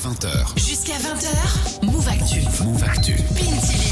20h.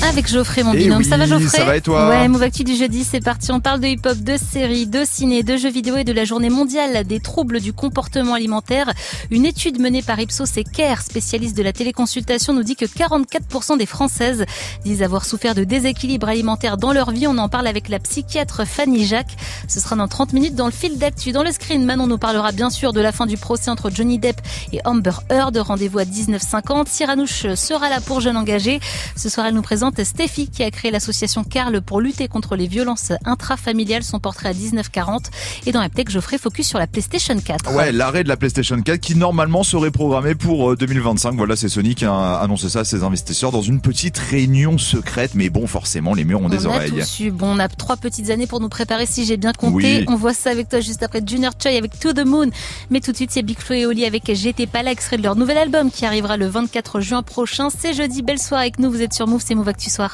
Avec Geoffrey, mon Eh binôme. oui, ça va, Geoffrey ça va et toi Ouais, Move Actu du jeudi, c'est parti. On parle de hip-hop, de séries, de ciné, de jeux vidéo et de la journée mondiale des troubles du comportement alimentaire. Une étude menée par Ipsos et Care, spécialiste de la téléconsultation, nous dit que 44% des Françaises disent avoir souffert de déséquilibre alimentaire dans leur vie. On en parle avec la psychiatre Fanny Jacques. Ce sera dans 30 minutes dans le fil d'actu. Dans le screen, Manon nous parlera bien sûr de la fin du procès entre Johnny Depp et Amber Heard. Rendez-vous à 19h50. Cyranouche sera là pour Jeunes Engagés. Ce soir, elle nous présente Stéphie qui a créé l'association Carl pour lutter contre les violences intrafamiliales. Son portrait à 19h40. Et dans Aptech, Geoffrey focus sur la PlayStation 4. Ouais, l'arrêt de la PlayStation 4 qui normalement serait programmé pour euh, 2025. Voilà, c'est Sony qui a annoncé ça à ses investisseurs dans une petite réunion secrète. Mais bon, forcément, les murs ont des on oreilles. a. Bon, on a trois petites années pour nous préparer si j'ai bien compté. Oui. On voit ça avec toi juste après Junior Choi avec To the Moon. Mais tout de suite, c'est Big Flo et Oli avec J'étais pas là, extrait de leur nouvel album qui arrivera le 24 juin prochain. C'est jeudi. Belle soirée avec nous. Vous êtes sur Move, c'est Move Actu Soir.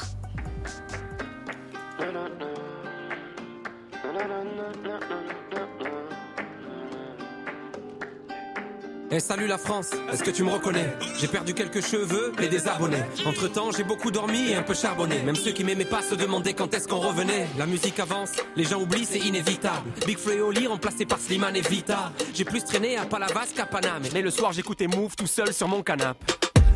Eh salut la France, est-ce que tu me reconnais? J'ai perdu quelques cheveux et des abonnés. Entre temps, j'ai beaucoup dormi et un peu charbonné. Même ceux qui m'aimaient pas se demandaient quand est-ce qu'on revenait. La musique avance, les gens oublient, c'est inévitable. Big Flo et Oli remplacé par Slimane et Vita. J'ai plus traîné à Palavas qu'à Paname. Mais le soir, j'écoutais Move tout seul sur mon canapé.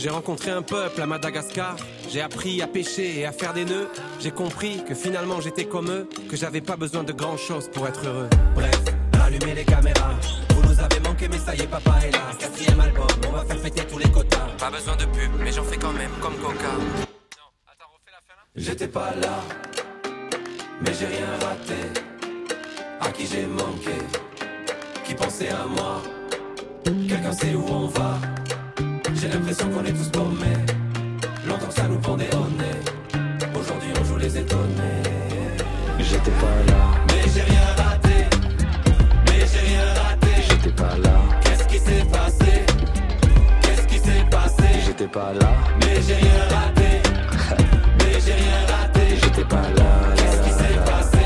J'ai rencontré un peuple à Madagascar. J'ai appris à pêcher et à faire des nœuds. J'ai compris que finalement j'étais comme eux, que j'avais pas besoin de grand chose pour être heureux. Bref, allumez les caméras. Vous nous avez manqué, mais ça y est, papa est là. Quatrième album, on va faire péter tous les quotas. Pas besoin de pub, mais j'en fais quand même comme Coca. J'étais pas là, mais j'ai rien raté. À qui j'ai manqué, qui pensait à moi. Quelqu'un sait où on va. J'ai l'impression qu'on est tous paumés. Longtemps que ça nous pendait au nez. Aujourd'hui on joue les étonnés. J'étais pas là, Mais j'ai rien raté. Mais j'ai rien raté. j'étais pas là, Qu'est-ce qui s'est passé? Qu'est-ce qui s'est passé? J'étais pas là, Mais j'ai rien raté. Mais j'ai rien raté. j'étais pas là. Qu'est-ce qui s'est passé?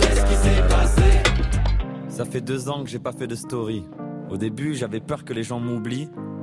Qu'est-ce qui s'est passé? Ça fait deux ans que j'ai pas fait de story. Au début, j'avais peur que les gens m'oublient.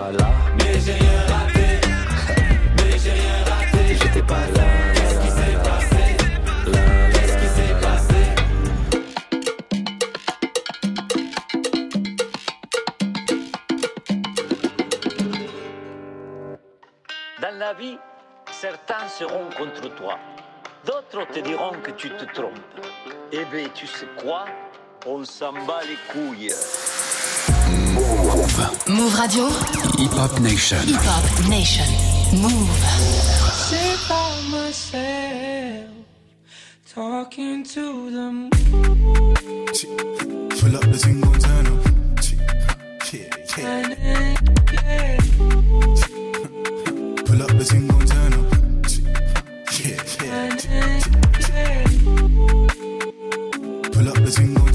Pas là, Mais j'ai rien raté. Mais j'ai rien raté. j'étais pas là. Qu'est-ce qui s'est passé? Qu'est-ce qui s'est passé? Dans la vie, certains seront contre toi. D'autres te diront que tu te trompes. Eh bien, tu sais quoi? On s'en bat les couilles. Move Radio, Hip Hop Nation. Hip Hop Nation. Move. Say by myself Talking to them. Pull up the gon' turn up. Yeah, yeah. Pull up the gon' turn up. Yeah, yeah. Pull up the thing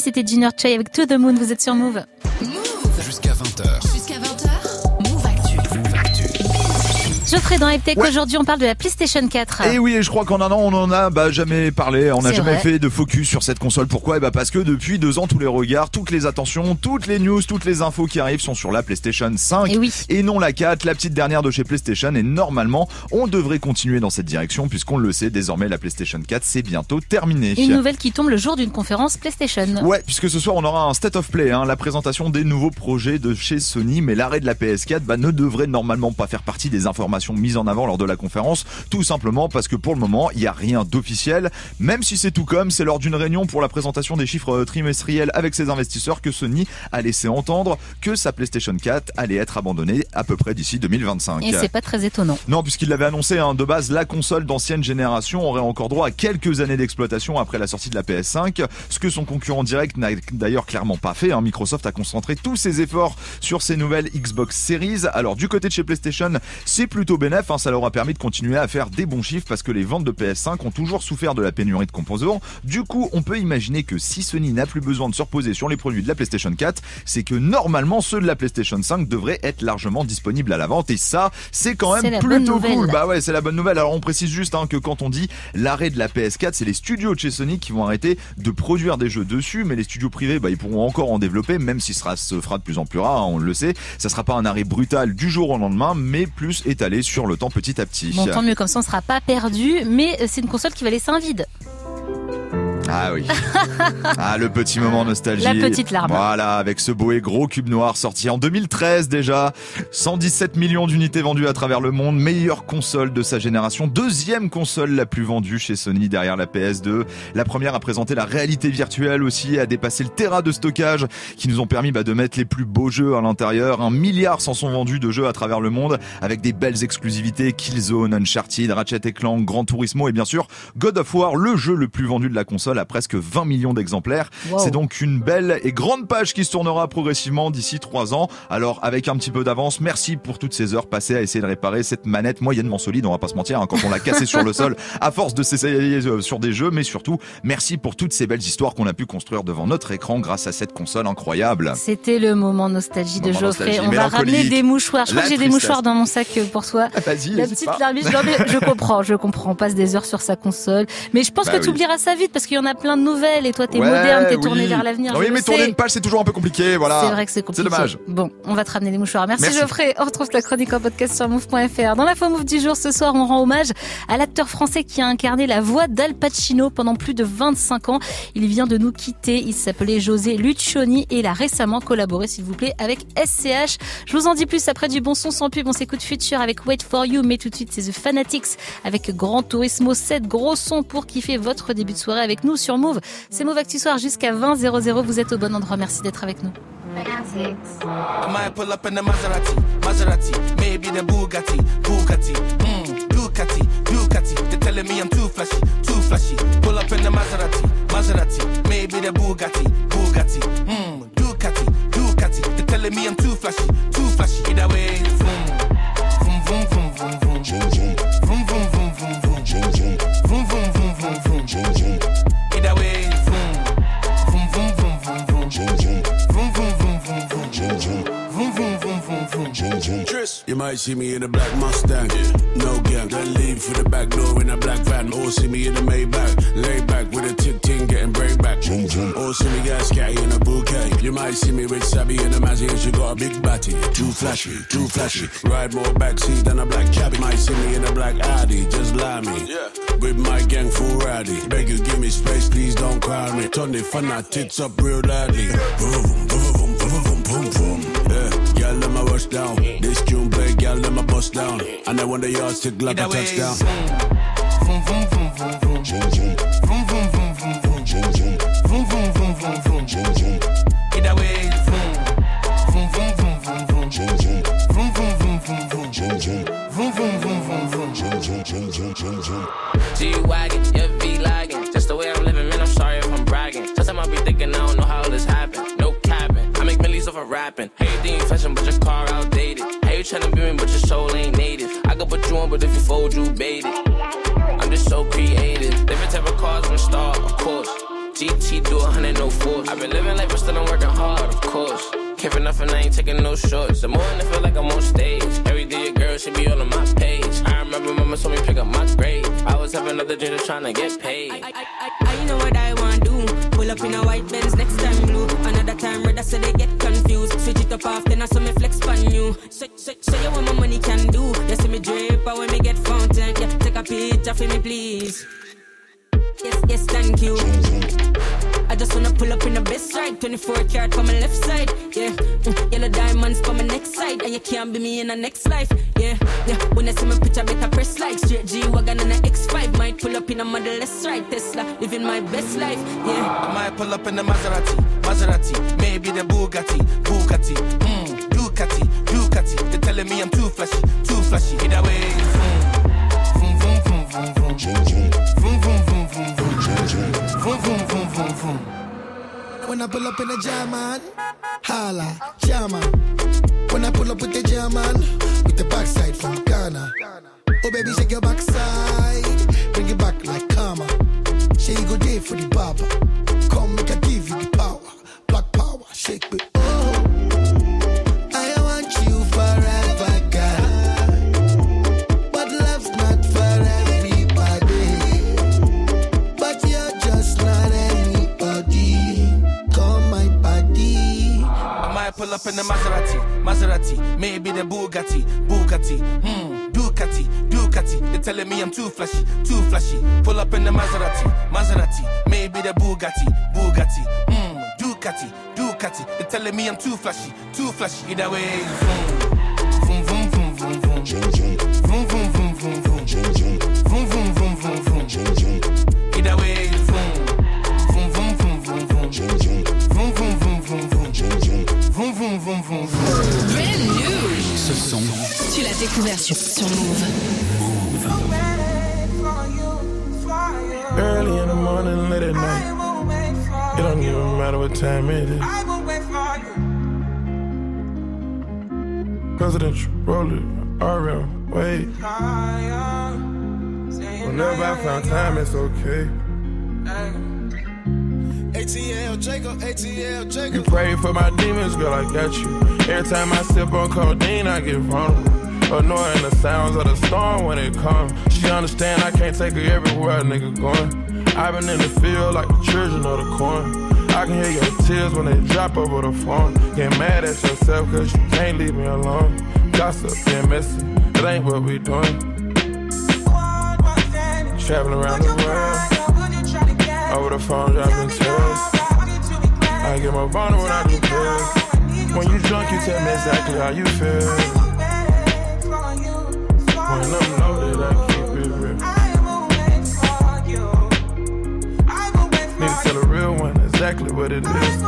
C'était Ginner Chai avec To The Moon, vous êtes sur. Move Geoffrey dans Ouais. aujourd'hui on parle de la PlayStation 4. Et oui, et je crois qu'en un an, on en a bah, jamais parlé, on n'a jamais vrai. fait de focus sur cette console. Pourquoi? Eh bah parce que depuis deux ans, tous les regards, toutes les attentions, toutes les news, toutes les infos qui arrivent sont sur la PlayStation 5 Et oui. et non la 4, la petite dernière de chez PlayStation. Et normalement, on devrait continuer dans cette direction puisqu'on le sait, désormais la PlayStation 4 c'est bientôt terminé. Une nouvelle qui tombe le jour d'une conférence PlayStation. Ouais, puisque ce soir on aura un state of play, hein, la présentation des nouveaux projets de chez Sony, mais l'arrêt de la PS4 bah, ne devrait normalement pas faire partie des informations mises en avant lors de la conférence, tout simplement parce que pour le moment il n'y a rien d'officiel, même si c'est tout comme, c'est lors d'une réunion pour la présentation des chiffres euh, trimestriels avec ses investisseurs que Sony a laissé entendre que sa PlayStation 4 allait être abandonnée à peu près d'ici 2025. Et c'est pas très étonnant. Non, puisqu'il l'avait annoncé, hein, de base, la console d'ancienne génération aurait encore droit à quelques années d'exploitation après la sortie de la PS5, ce que son concurrent direct n'a d'ailleurs clairement pas fait. hein. Microsoft a concentré tous ses efforts sur ses nouvelles Xbox Series. Alors du côté de chez PlayStation, c'est plutôt bénéf, hein, ça leur a permis de continuer à faire des bons chiffres parce que les ventes de PS5 ont toujours souffert de la pénurie de composants. Du coup, on peut imaginer que si Sony n'a plus besoin de se reposer sur les produits de la PlayStation 4, c'est que normalement ceux de la PlayStation 5 devraient être largement disponibles à la vente et ça, c'est quand même plutôt cool. Bah ouais, c'est la bonne nouvelle. Alors on précise juste hein, que quand on dit l'arrêt de la PS4, c'est les studios de chez Sony qui vont arrêter de produire des jeux dessus, mais les studios privés, bah, ils pourront encore en développer, même si ce sera, se fera de plus en plus rare, hein, on le sait. Ça sera pas un arrêt brutal du jour au lendemain, mais plus étalé sur le temps petit à petit. Bon, tant mieux comme ça, on sera pas perdu, mais euh, c'est une console qui va laisser un vide. Ah oui. ah, le petit moment nostalgie. La petite larme. Voilà, avec ce beau et gros cube noir sorti en 2013 déjà. 117 millions d'unités vendues à travers le monde. Meilleure console de sa génération. Deuxième console la plus vendue chez Sony derrière la PS2. La première a présenté la réalité virtuelle aussi, a dépassé le terrain de stockage qui nous ont permis bah, de mettre les plus beaux jeux à l'intérieur. Un milliard s'en sont vendus de jeux à travers le monde avec des belles exclusivités. Killzone, Uncharted, Ratchet Clank, Gran Turismo et bien sûr God of War, le jeu le plus vendu de la console à presque 20 millions d'exemplaires. Wow. C'est donc une belle et grande page qui se tournera progressivement d'ici trois ans. Alors avec un petit peu d'avance, merci pour toutes ces heures passées à essayer de réparer cette manette moyennement solide, on va pas se mentir, hein, quand on l'a cassée sur le sol à force de s'essayer euh, sur des jeux, mais surtout merci pour toutes ces belles histoires qu'on a pu construire devant notre écran grâce à cette console incroyable. C'était le moment nostalgie de Geoffrey. nostalgie On va ramener des mouchoirs. Je crois que j'ai des mouchoirs dans mon sac euh, pour toi. Ah, Vas-y, La petite larmiche. Je comprends, je comprends. On passe des heures sur sa console. Mais je pense Bah que oui. tu oublieras ça vite parce qu'il y en a plein de nouvelles et toi t'es Ouais, moderne, t'es oui. tourné vers l'avenir. Oui, mais le tourner sais. une page, c'est toujours un peu compliqué, voilà. C'est vrai que c'est compliqué. dommage. Bon, on va te ramener les mouchoirs. Merci, Merci. Geoffrey. On retrouve ta chronique en podcast sur move.fr. Dans l'info move du jour, ce soir, on rend hommage à l'acteur français qui a incarné la voix d'Al Pacino pendant plus de 25 ans. Il vient de nous quitter. Il s'appelait José Lucioni et il a récemment collaboré, s'il vous plaît, avec SCH. Je vous en dis plus après du bon son sans pub. On s'écoute Future avec Wait for You, mais tout de suite, c'est The Fanatics avec Grand Turismo 7. Gros son pour kiffer votre début de soirée avec nous sur Move. C'est Move Actu Soir jusqu'à 20 00. Vous êtes au bon endroit. Merci d'être avec nous. The the You might see me in a black Mustang, no gang. Then leave for the back door in a black van. Or see me in a Maybach, lay back with a tick ting getting break back. Or see me get scatty in a bouquet. You might see me with Sabby in a Mazzy and she got a big batty. Too flashy, too flashy. Ride more backseat than a black cabbie. Might see me in a black Audi, just lie me. Yeah. With my gang full rowdy. Beg you give me space, please don't cry me. Turn the fun out tits up real loudly. Boom, boom, bust down. This June play, girl, let my bust down. And I wonder y'all stick like a touchdown. Vroom, vroom, vroom, vroom, vroom. Vroom, vroom, vroom, vroom, vroom. Vroom, vroom, vroom, vroom, vroom. Vroom, vroom. Get away. Vroom, vroom, vroom, vroom, vroom. Vroom, vroom, vroom, vroom, vroom. Vroom, vroom, vroom, vroom, vroom. G-Wagon, your V-Lagging. Just the way I'm living, man, I'm sorry if I'm bragging. Sometimes I be thinking I'm think fashion, but your car outdated. Hey, you tryna be me, but your soul ain't native. I could put you on, but if you fold, you bait it. I'm just so creative. Different type of cars, I'm star, of course. GT do a hundred, no force. I've been living life, but still I'm working hard, of course. Care for nothing, I ain't taking no shorts. The more I feel like I'm on stage. Every day a girl should be on my page. I remember mama told me pick up my grade. I was having other dreams of trying to get paid. I know what I want to do. Pull up in a white Benz, next time blue. Another time red, so they get confused. Switch it up often, I saw me flex you. Say you what my money can do. You see me drip, but when me get fountain, yeah, take a picture for me, please. Yes, yes, thank you. I just wanna pull up in the best ride. 24 karat for my left side, yeah. Mm, yellow diamonds for my next side. And you can't be me in the next life, yeah. yeah. When I see my picture, better press like. Straight G Wagon and an X5. Might pull up in a model, let's ride Tesla. Living my best life, yeah. I might pull up in the Maserati, Maserati. Maybe the Bugatti, Bugatti. Mm, Ducati, Ducati. They're telling me I'm too flashy, too flashy. Either way, mm. vroom, vroom, vroom, vroom, vroom. vroom vroom, vroom, vroom, vroom, vroom. When I pull up in a German, holla, German. When I pull up with the German, with the backside from Ghana. Oh baby, shake your backside, bring it back like karma. You go day for the barber. Come make I give power, black power, shake it. Me I'm too flashy, too flashy. Pull up in the Maserati, Maserati, maybe the Bugatti, Bugatti, hmm, Ducati, Ducati. They're telling me I'm too flashy, too flashy. Either way, vroom, vroom, vroom, vroom, vroom, vroom, vroom, vroom, vroom, vroom, vroom, vroom, vroom, vroom, vroom, vroom, vroom. Either way, vroom, vroom, vroom, vroom, vroom, vroom, vroom, vroom, vroom, vroom, vroom, vroom, vroom, vroom, vroom, vroom, vroom. Brand new. Ce son. Tu l'as découvert sur, sur Move. Matter what time it is. I will wait for you. Presidential, roll it, RM, wait. Whenever I find time, it's okay. ATL Jacob, ATL Jacob. You pray for my demons, girl, I got you. Every time I sip on codeine, I get vulnerable. Annoying the sounds of the storm when it comes. She understand I can't take her everywhere a nigga going. I've been in the field like the children of the corn. I can hear your tears when they drop over the phone. Get mad at yourself cause you can't leave me alone. Gossip and messy, it ain't what we doing. Traveling around the world. Over the phone, dropping tears. I get more vulnerable when I do pills. When you drunk, you tell me exactly how you feel. What it is.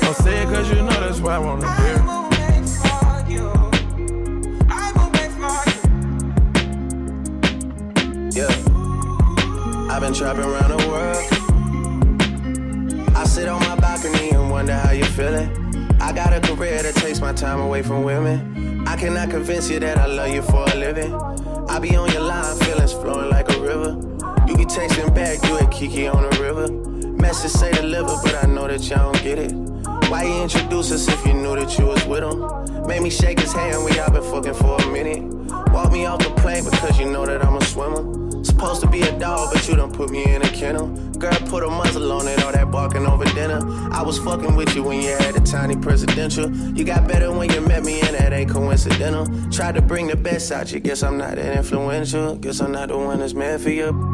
Don't say it cause you know that's why I wanna hear. Yeah. I've been trapping around the world. I sit on my balcony and wonder how you're feeling. I got a career that takes my time away from women. I cannot convince you that I love you for a living. I be on your line, feelings flowing like a river. Be texting back, you and Kiki on the river. Message say deliver, but I know that y'all don't get it. Why you introduce us if you knew that you was with him? Made me shake his hand, we all been fucking for a minute. Walk me off the plane because you know that I'm a swimmer. Supposed to be a dog, but you done put me in a kennel. Girl, put a muzzle on it, all that barking over dinner. I was fucking with you when you had a tiny presidential. You got better when you met me, and that ain't coincidental. Tried to bring the best out you, guess I'm not that influential. Guess I'm not the one that's meant for you.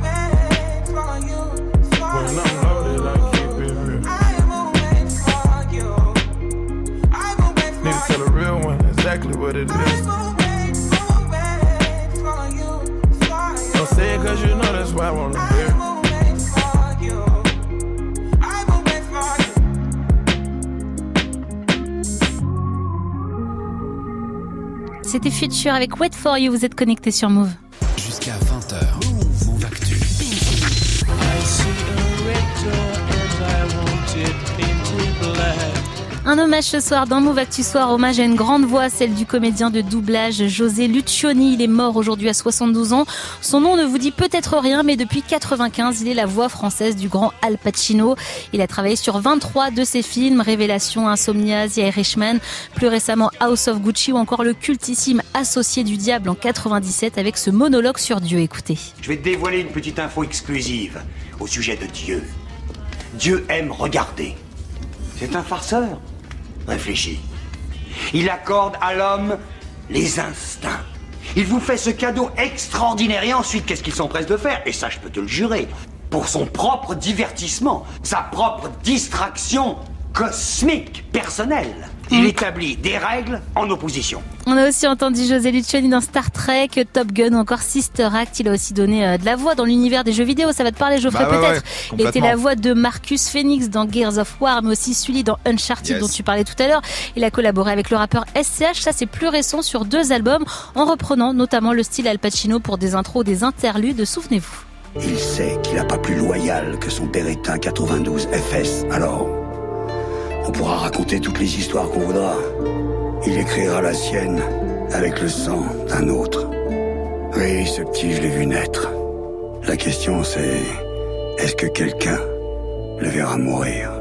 Exactly what it is. Don't say it cause you know that's why I wanna hear. C'était Future avec Wait For You, vous êtes connecté sur Move. Un hommage ce soir dans Move Actu Soir, hommage à une grande voix, celle du comédien de doublage José Lucioni. Il est mort aujourd'hui à 72 ans. Son nom ne vous dit peut-être rien, mais depuis 95, il est la voix française du grand Al Pacino. Il a travaillé sur 23 de ses films, Révélation, Insomnia, The Irishman, plus récemment House of Gucci ou encore le cultissime Associé du Diable en 97 avec ce monologue sur Dieu. Écoutez. Je vais dévoiler une petite info exclusive au sujet de Dieu. Dieu aime regarder. C'est un farceur. Réfléchis. Il accorde à l'homme les instincts. Il vous fait ce cadeau extraordinaire et ensuite, qu'est-ce qu'il s'empresse de faire? Et ça, je peux te le jurer. Pour son propre divertissement, sa propre distraction cosmique, personnelle. Il établit des règles en opposition. On a aussi entendu José Lucioni dans Star Trek, Top Gun ou encore Sister Act. Il a aussi donné euh, de la voix dans l'univers des jeux vidéo. Ça va te parler, Geoffrey, Bah peut-être. ouais, il était la voix de Marcus Phoenix dans Gears of War, mais aussi Sully dans Uncharted Yes. dont tu parlais tout à l'heure. Il a collaboré avec le rappeur SCH. Ça, c'est plus récent sur deux albums, en reprenant notamment le style Al Pacino pour des intros, des interludes. Souvenez-vous. Il sait qu'il n'a pas plus loyal que son Beretta 92 FS. Alors, on pourra raconter toutes les histoires qu'on voudra. Il écrira la sienne avec le sang d'un autre. Oui, ce petit, je l'ai vu naître. La question c'est, est-ce que quelqu'un le verra mourir?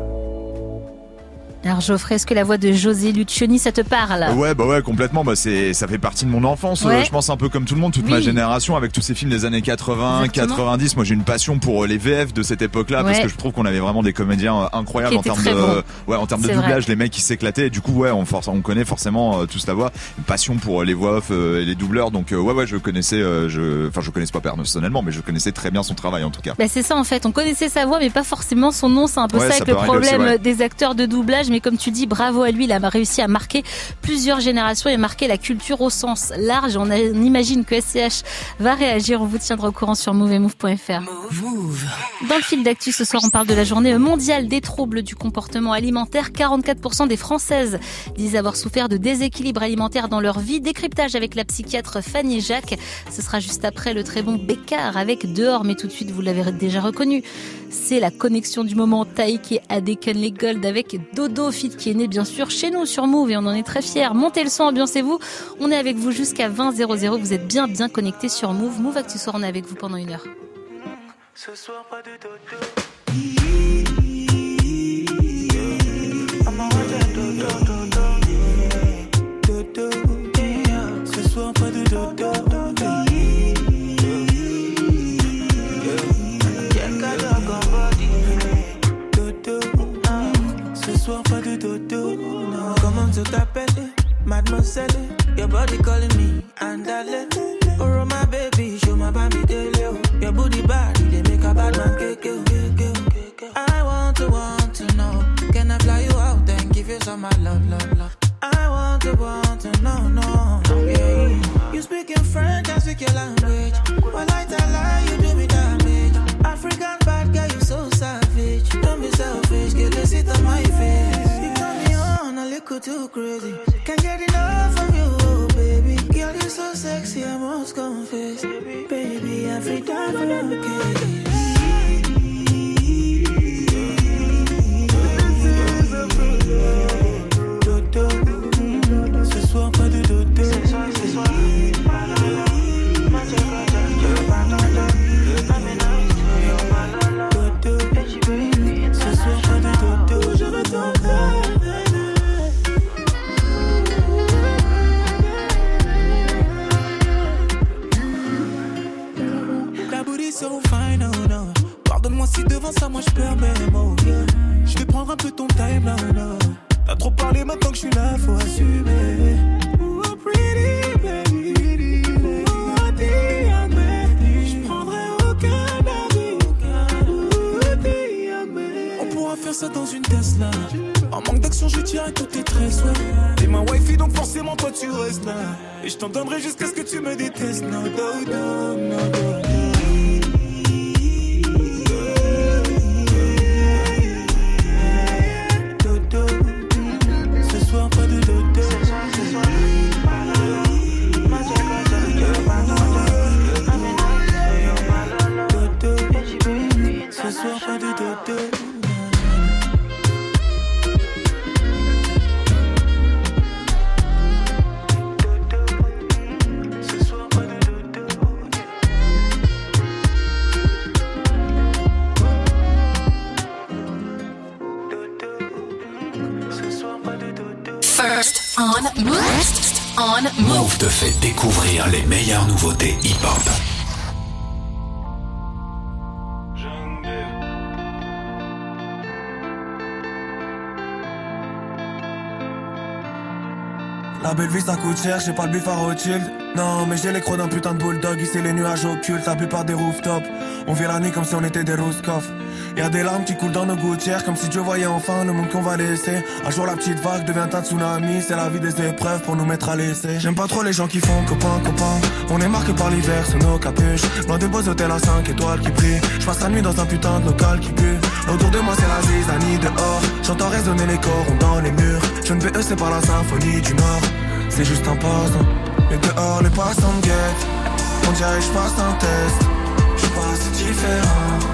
Alors Geoffrey, est-ce que la voix de José Lucioni, ça te parle? Ouais, bah ouais, complètement. Bah c'est, ça fait partie de mon enfance. Ouais. euh, Je pense un peu comme tout le monde, toute Oui. ma génération, avec tous ces films des années 80, Exactement. 90. Moi, j'ai une passion pour euh, les VF de cette époque-là parce que je trouve qu'on avait vraiment des comédiens euh, incroyables en termes de, ouais, en termes de doublage, vrai. les mecs qui s'éclataient. Et du coup, ouais, on, force, on connaît forcément euh, tous la voix, une passion pour les voix off euh, et les doubleurs. Donc, ouais, ouais, je connaissais, je, enfin, je connaissais pas personnellement, mais je connaissais très bien son travail en tout cas. Bah c'est ça en fait, on connaissait sa voix mais pas forcément son nom, c'est un peu Ouais, ça avec le aussi, problème des acteurs de doublage, mais comme tu dis, bravo à lui, il a réussi à marquer plusieurs générations et marquer la culture au sens large. On, a- on imagine que SCH va réagir, on vous tiendra au courant sur moveetmove.fr. Dans le fil d'actu ce soir, on parle de la journée mondiale des troubles du comportement alimentaire. 44% des Françaises disent avoir souffert de déséquilibre alimentaire dans leur vie. Décryptage avec la psychiatre Fanny Jacques. Ce sera juste après le très bon Bécard avec Dehors, mais tout de suite, vous l'avez déjà reconnu. C'est la connexion du moment Taïk et Adeken les Gold avec Dodo Qui est né bien sûr chez nous sur Move et on en est très fiers. Montez le son, ambiancez-vous. On est avec vous jusqu'à 20 00. Vous êtes bien bien connectés sur Move. Move Actu Soir, on est avec vous pendant une heure. Ce soir, pas de dodo. Ce soir, pas de dodo. Tu t'appelles? Mademoiselle, your body calling me Andale. Oh my baby, show my daily. oh. Your booty body, they make a bad man kick. I want to want to know, can I fly you out and give you some my love, love, love? I want to want to know, no, yeah. You speak in French, I speak your language. Well, I tell lie, you do me damage. African bad girl, you so savage. Don't be selfish, get this it on my face. Little too crazy. Can't get enough of you, oh, baby. Girl, you're so sexy, I must confess. Baby, every time for your case. Devant ça, moi je perds mes mots. Je vais prendre un peu ton time, là, no. T'as trop parlé maintenant que je suis là, faut assumer. Oh, pretty baby. Faire ça dans une Tesla. En manque d'action, je tirerai tous tes tresses, ouais. T'es ma wifey, donc forcément, toi, tu restes là. Et je t'en donnerai jusqu'à ce que tu me détestes. No, no, no, no, no. Meilleures nouveautés hip-hop. La belle vie ça coûte cher, j'ai pas le bif à Rothschild. Non mais j'ai les crocs d'un putain de bulldog Ici les nuages occultes, la plupart des rooftops. On vit la nuit comme si on était des Roscoff Y'a des larmes qui coulent dans nos gouttières Comme si Dieu voyait enfin le monde qu'on va laisser. Un jour la petite vague devient un tsunami C'est la vie des épreuves pour nous mettre à l'essai. J'aime pas trop les gens qui font copain copain. On est marqué par l'hiver sous nos capuches. Loin de beaux hôtels à 5 étoiles qui brillent. Je passe la nuit dans un putain de local qui pue Autour de moi c'est la zizanie dehors. J'entends résonner les corons dans les murs. Je ne vais c'est pas la symphonie du Nord. C'est juste un passant Mais dehors les passants me guettent On dirait je passe un test. Je passe différent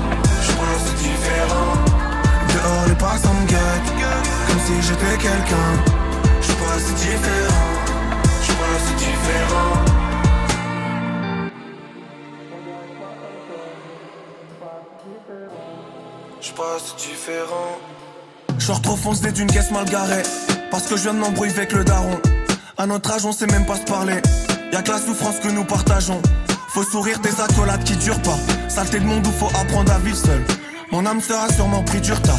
Dehors les passants me Comme si j'étais quelqu'un. Je passe différent. Je passe différent. Je passe différent. Je trop foncé d'une caisse mal garée. Parce que je viens de m'embrouiller avec le daron. À notre âge on sait même pas se parler. Y'a que la souffrance que nous partageons. Faut sourire des accolades qui durent pas. Saleté de monde où faut apprendre à vivre seul Mon âme sera sûrement pris du retard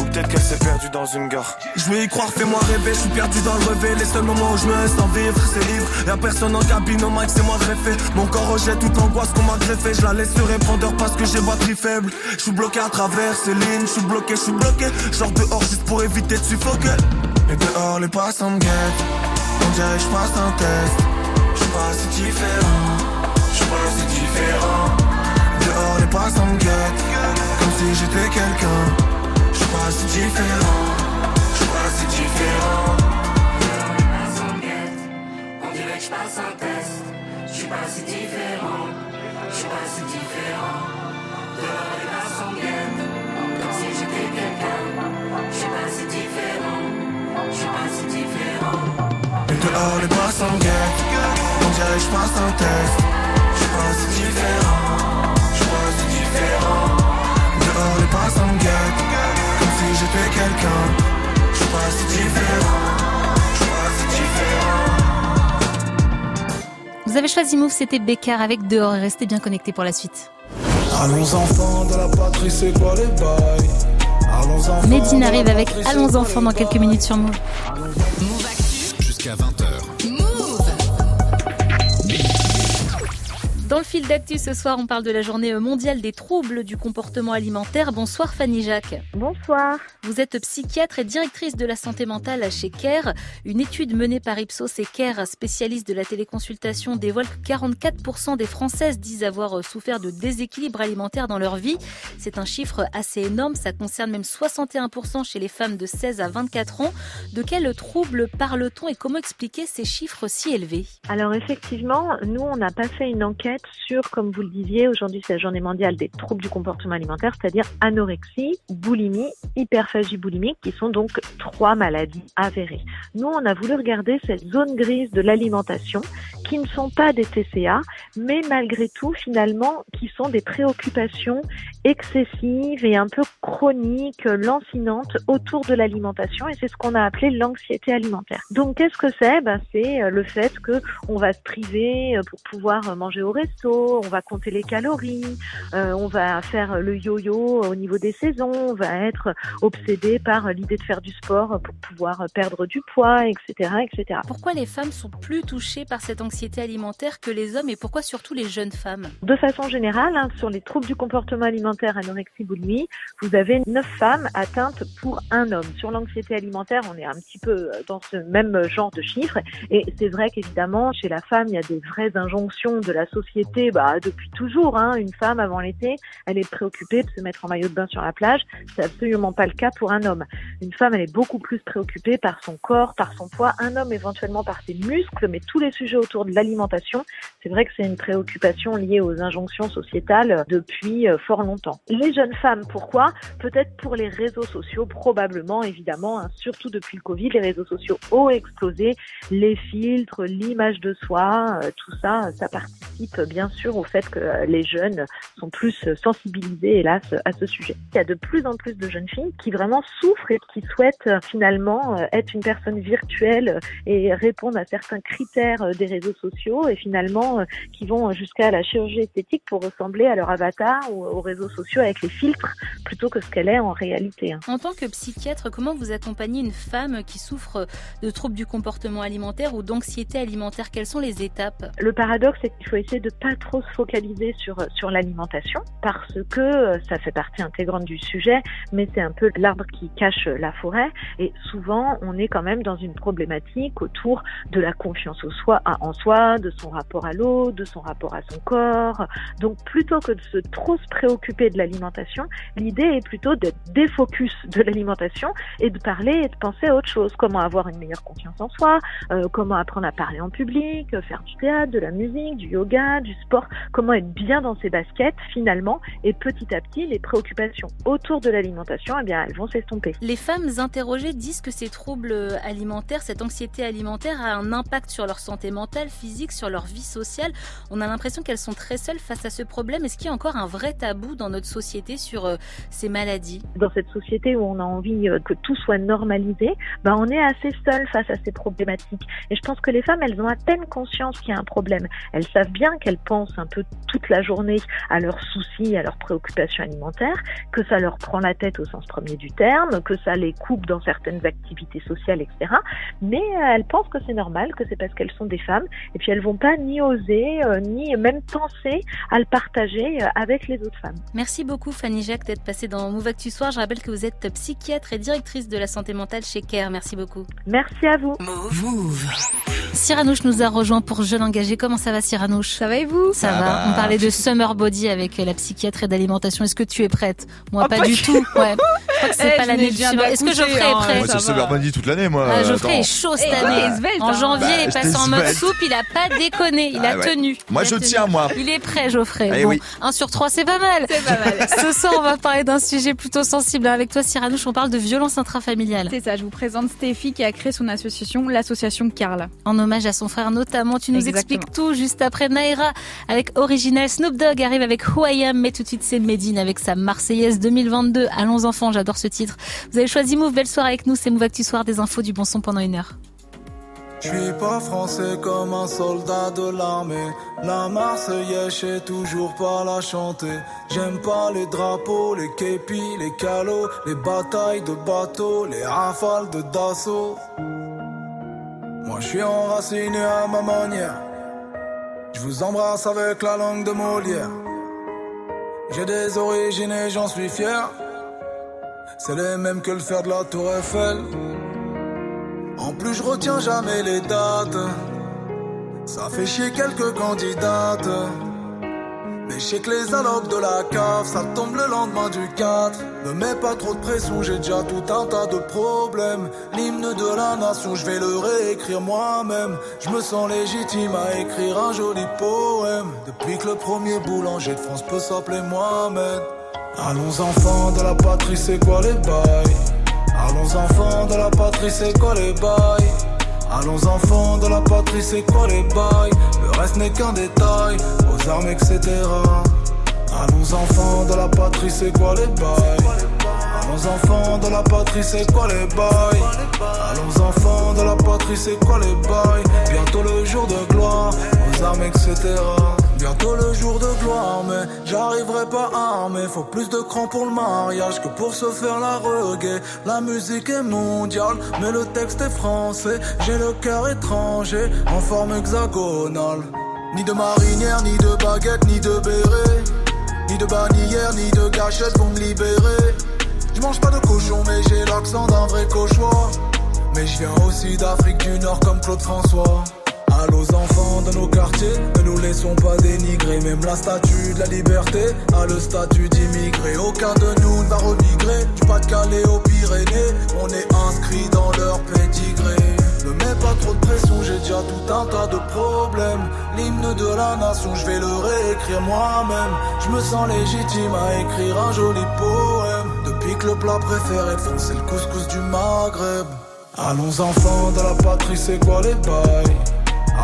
Ou peut-être qu'elle s'est perdue dans une gare. Je vais y croire, fais-moi rêver, je suis perdu dans le rêve. Les seuls moments où je me laisse en vivre, c'est libre. Y'a personne en cabine, au mic, c'est moi greffé. Mon corps rejette toute angoisse qu'on m'a greffé. Je la laisse sur répondeur parce que j'ai batterie faible. Je suis bloqué à travers ces lignes, je suis bloqué, je suis bloqué. Genre dehors juste pour éviter de suffoquer. Et dehors, les passants me guettent. On dirait que je passe un test. Je suis pas si différent. Je suis pas si différent. Dehors, les passants me guettent. Comme si j'étais quelqu'un. Je suis pas si différent. Je suis pas si différent. On dirait que je passe un test. Je suis pas si différent. Je suis pas si différent. Dehors les me guettent. Comme si j'étais quelqu'un. Je suis pas si différent. Je suis pas si différent. Et dehors, les me guettent. On dirait que je passe un test. Je suis pas si différent. Quelqu'un. Je différent. Différent. Vous avez choisi Move, c'était Bécard avec Dehors et restez bien connectés pour la suite. Allons enfants de la patrie, c'est quoi les bails? Allons enfants. La arrive avec Allons enfants dans quelques minutes sur Move. Jusqu'à 20h. Dans le fil d'actu ce soir, on parle de la journée mondiale des troubles du comportement alimentaire. Bonsoir Fanny Jacques. Bonsoir. Vous êtes psychiatre et directrice de la santé mentale chez CARE. Une étude menée par Ipsos et CARE, spécialiste de la téléconsultation, dévoile que 44% des Françaises disent avoir souffert de déséquilibre alimentaire dans leur vie. C'est un chiffre assez énorme, ça concerne même 61% chez les femmes de 16 à 24 ans. De quels troubles parle-t-on et comment expliquer ces chiffres si élevés? Alors effectivement, nous, on n'a pas fait une enquête sur, comme vous le disiez, aujourd'hui c'est la journée mondiale des troubles du comportement alimentaire, c'est-à-dire anorexie, boulimie, hyperphagie boulimique, qui sont donc trois maladies avérées. Nous, on a voulu regarder cette zone grise de l'alimentation, qui ne sont pas des TCA, mais malgré tout, finalement, qui sont des préoccupations excessives et un peu chroniques, lancinantes autour de l'alimentation, et c'est ce qu'on a appelé l'anxiété alimentaire. Donc, qu'est-ce que c'est? Ben, C'est euh, le fait que on va se priver euh, pour pouvoir manger au resto, on va compter les calories, euh, on va faire le yo-yo au niveau des saisons, on va être obsédé par l'idée de faire du sport pour pouvoir perdre du poids, etc., etc. Pourquoi les femmes sont plus touchées par cette anxiété alimentaire que les hommes et pourquoi surtout les jeunes femmes? De façon générale, hein, sur les troubles du comportement alimentaire, anorexie, boulimie, vous avez 9 femmes atteintes pour un homme. Sur l'anxiété alimentaire, on est un petit peu dans ce même genre de chiffres. Et c'est vrai qu'évidemment, chez la femme, il y a des vraies injonctions de la société bah, depuis toujours. Hein. Une femme, avant l'été, elle est préoccupée de se mettre en maillot de bain sur la plage. C'est absolument pas le cas pour un homme. Une femme, elle est beaucoup plus préoccupée par son corps, par son poids. Un homme, éventuellement, par ses muscles, mais tous les sujets autour de l'alimentation, c'est vrai que c'est une préoccupation liée aux injonctions sociétales depuis euh, fort longtemps. Les jeunes femmes, pourquoi? Peut-être pour les réseaux sociaux, probablement, évidemment, hein, surtout depuis le Covid, les réseaux sociaux ont explosé, les filtres, l'image de soi, euh, tout ça, ça participe bien sûr au fait que euh, les jeunes sont plus sensibilisés, hélas, à ce sujet. Il y a de plus en plus de jeunes filles qui vraiment souffrent et qui souhaitent euh, finalement euh, être une personne virtuelle et répondre à certains critères euh, des réseaux sociaux et finalement euh, qui vont jusqu'à la chirurgie esthétique pour ressembler à leur avatar ou aux réseaux sociaux avec les filtres plutôt que ce qu'elle est en réalité. hein. En tant que psychiatre, comment vous accompagnez une femme qui souffre de troubles du comportement alimentaire ou d'anxiété alimentaire? Quelles sont les étapes? Le paradoxe, c'est qu'il faut essayer de pas trop se focaliser sur sur l'alimentation parce que euh, ça fait partie intégrante du sujet, mais c'est un peu l'arbre qui cache la forêt. Et souvent, on est quand même dans une problématique autour de la confiance au soi, en soi, de son rapport à l'eau, de son rapport à son corps. Donc, plutôt que de se trop se préoccuper de l'alimentation, l'idée est plutôt d'être défocus de l'alimentation et de parler et de penser à autre chose. Comment avoir une meilleure confiance en soi, euh, comment apprendre à parler en public, faire du théâtre, de la musique, du yoga, sport, comment être bien dans ses baskets finalement. Et petit à petit, les préoccupations autour de l'alimentation, eh bien, elles vont s'estomper. Les femmes interrogées disent que ces troubles alimentaires, cette anxiété alimentaire a un impact sur leur santé mentale, physique, sur leur vie sociale. On a l'impression qu'elles sont très seules face à ce problème. Est-ce qu'il y a encore un vrai tabou dans notre société sur euh, ces maladies? Dans cette société où on a envie euh, que tout soit normalisé, ben on est assez seul face à ces problématiques. Et je pense que les femmes, elles ont à peine conscience qu'il y a un problème. Elles savent bien qu'elles pensent un peu toute la journée à leurs soucis, à leurs préoccupations alimentaires, que ça leur prend la tête au sens premier du terme, que ça les coupe dans certaines activités sociales, etc. Mais euh, elles pensent que c'est normal, que c'est parce qu'elles sont des femmes, et puis elles vont pas ni oser, euh, ni même penser à le partager euh, avec les autres femmes. Merci beaucoup Fanny Jacques d'être passée dans Move Actu Soir. Je rappelle que vous êtes psychiatre et directrice de la santé mentale chez CARE. Merci beaucoup. Merci à vous. Move. Cyranouche nous a rejoint pour Jeune Engagé. Comment ça va Cyranouche Ça va et vous Ça, Ça va. va. On parlait de Summer Body avec la psychiatre et d'alimentation. Est-ce que tu es prête? Moi Ah, pas, pas du tout. Ouais. Je crois que c'est Eh, pas l'année du. Est-ce que Geoffrey est hein, prêt Moi, c'est. Summer Body toute l'année, moi. Ah, euh, Geoffrey attends. est chaud cette Eh, année. en hein. janvier, Bah, il est j'étais passé en mode soupe, il a pas déconné, il Ah a ouais. tenu. Moi, je tenu. tiens, moi. Il est prêt, Geoffrey. Eh bon, oui. 1 sur 3, c'est pas mal. C'est pas mal. Ce soir, on va parler d'un sujet plutôt sensible. Avec toi, Cyranouche, on parle de violence intrafamiliale. C'est ça, je vous présente Stéphie qui a créé son association, l'association Carl. En hommage à son frère notamment, tu nous Exactement. expliques tout juste après Naira avec Original. Snoop Dogg arrive avec Who I Am, mais tout de suite c'est Medine avec sa Marseillaise 2022. Allons enfants, j'adore ce titre. Vous avez choisi Move, belle soirée avec nous, c'est Move Actu Soir, des infos, du bon son pendant une heure. Je suis pas français comme un soldat de l'armée. La Marseillaise, je sais toujours pas la chanter. J'aime pas les drapeaux, les képis, les calots, les batailles de bateaux, les rafales de d'assaut. Moi, je suis enraciné à ma manière. Je vous embrasse avec la langue de Molière. J'ai des origines et j'en suis fier. C'est les mêmes que le fer de la Tour Eiffel. En plus, je retiens jamais les dates. Ça fait chier quelques candidates. Mais je que les allocs de la cave, ça tombe le lendemain du 4. Ne mets pas trop de pression, j'ai déjà tout un tas de problèmes. L'hymne de la nation, je vais le réécrire moi-même. Je me sens légitime à écrire un joli poème. Depuis que le premier boulanger de France peut s'appeler Mohamed. Allons enfants de la patrie, c'est quoi les bails? Allons enfants de la patrie, c'est quoi les bails? Allons enfants de la patrie, c'est quoi les bails? Le reste n'est qu'un détail, Allons enfants de la patrie, c'est quoi les bails? Allons enfants de la patrie, c'est quoi les bails? Allons enfants de la patrie, c'est quoi les bails? Bientôt le jour de gloire, aux armes, etc. Bientôt le jour de gloire, mais j'arriverai pas armé. Faut plus de crans pour le mariage que pour se faire la reggae. La musique est mondiale, mais le texte est français. J'ai le cœur étranger, en forme hexagonale. Ni de marinière, ni de baguette, ni de béret. Ni de bannière, ni de gâchette pour me libérer. Je mange pas de cochon, mais j'ai l'accent d'un vrai cauchois. Mais je viens aussi d'Afrique du Nord comme Claude François. Allô aux enfants de nos quartiers, ne nous laissons pas dénigrer. Même la statue de la liberté a le statut d'immigré. Aucun de nous ne va remigrer. Du Pas-de-Calais aux Pyrénées, on est inscrit dans leur pédigré. Ne mets pas trop de pression, j'ai déjà tout un tas de problèmes. L'hymne de la nation, je vais le réécrire moi-même. Je me sens légitime à écrire un joli poème. Depuis que le plat préféré de France, c'est le couscous du Maghreb. Allons enfants de la patrie, c'est quoi les bails?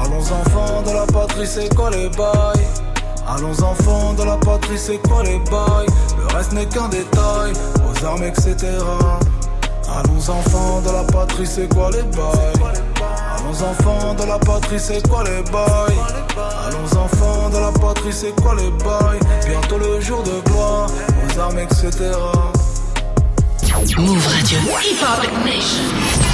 Allons enfants de la patrie, c'est quoi les bails? Allons enfants de la patrie, c'est quoi les bails? Le reste n'est qu'un détail, aux armes, etc. Allons enfants de la patrie, c'est quoi les bails? Allons enfants de la patrie, c'est quoi les bails? Allons enfants de la patrie, c'est quoi les bails? Bientôt le jour de gloire, aux armes, etc. Move Radio. Hip Hop.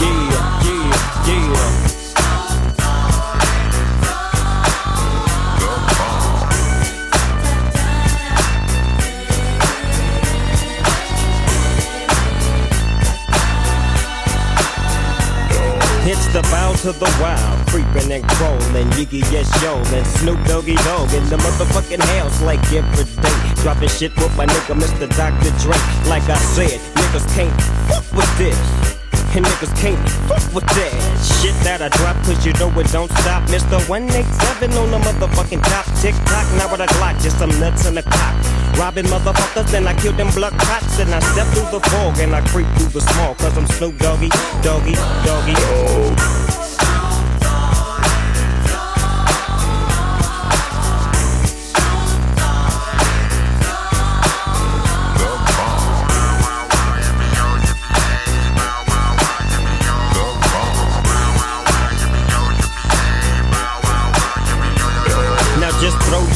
yeah, yeah, yeah. It's the bow to the wild, creeping and crawling, Yiggy yes yo, and Snoop Doggy Dogg in the motherfucking house like every day. Dropping shit with my nigga Mr. Dr. Dre. Like I said, niggas can't fuck with this. Niggas can't fuck with that shit that I drop, cause you know it don't stop. Mr. 187 on the motherfucking top. Tick tock, now with a Glock, just some nuts in the cock. Robbing motherfuckers, then I kill them blood cops. And I step through the fog and I creep through the small, cause I'm Snoop Doggy, Doggy, Doggy. Oh.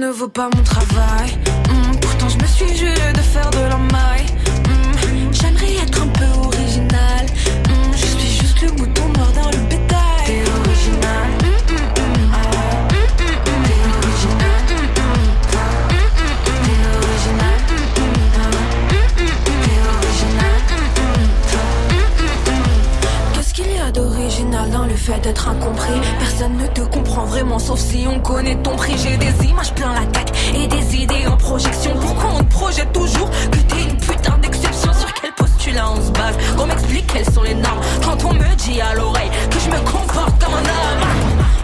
Ne vaut pas mon travail. Hmm, pourtant, je me suis juré de faire de la. Hmm, J'aimerais être un peu original. Hmm, je suis juste le mouton fait d'être incompris. Personne ne te comprend vraiment sauf si on connaît ton prix. J'ai des images plein la tête et des idées en projection. Pourquoi on te projette toujours que t'es une putain d'exception? Sur quel postulat on se base? Qu'on m'explique quelles sont les normes. Quand on me dit à l'oreille que je me comporte comme un homme.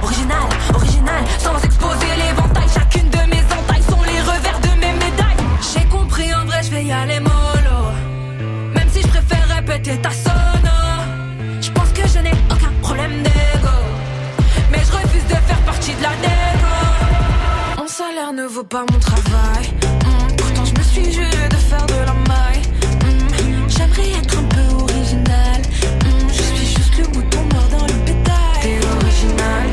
Original, original, sans exposer l'éventail Chacune vaut pas mon travail. Pourtant, je me suis juré de faire de la maille. Mmh. J'aimerais être un peu original. Je suis juste le bouton mort dans le pétale. T'es original.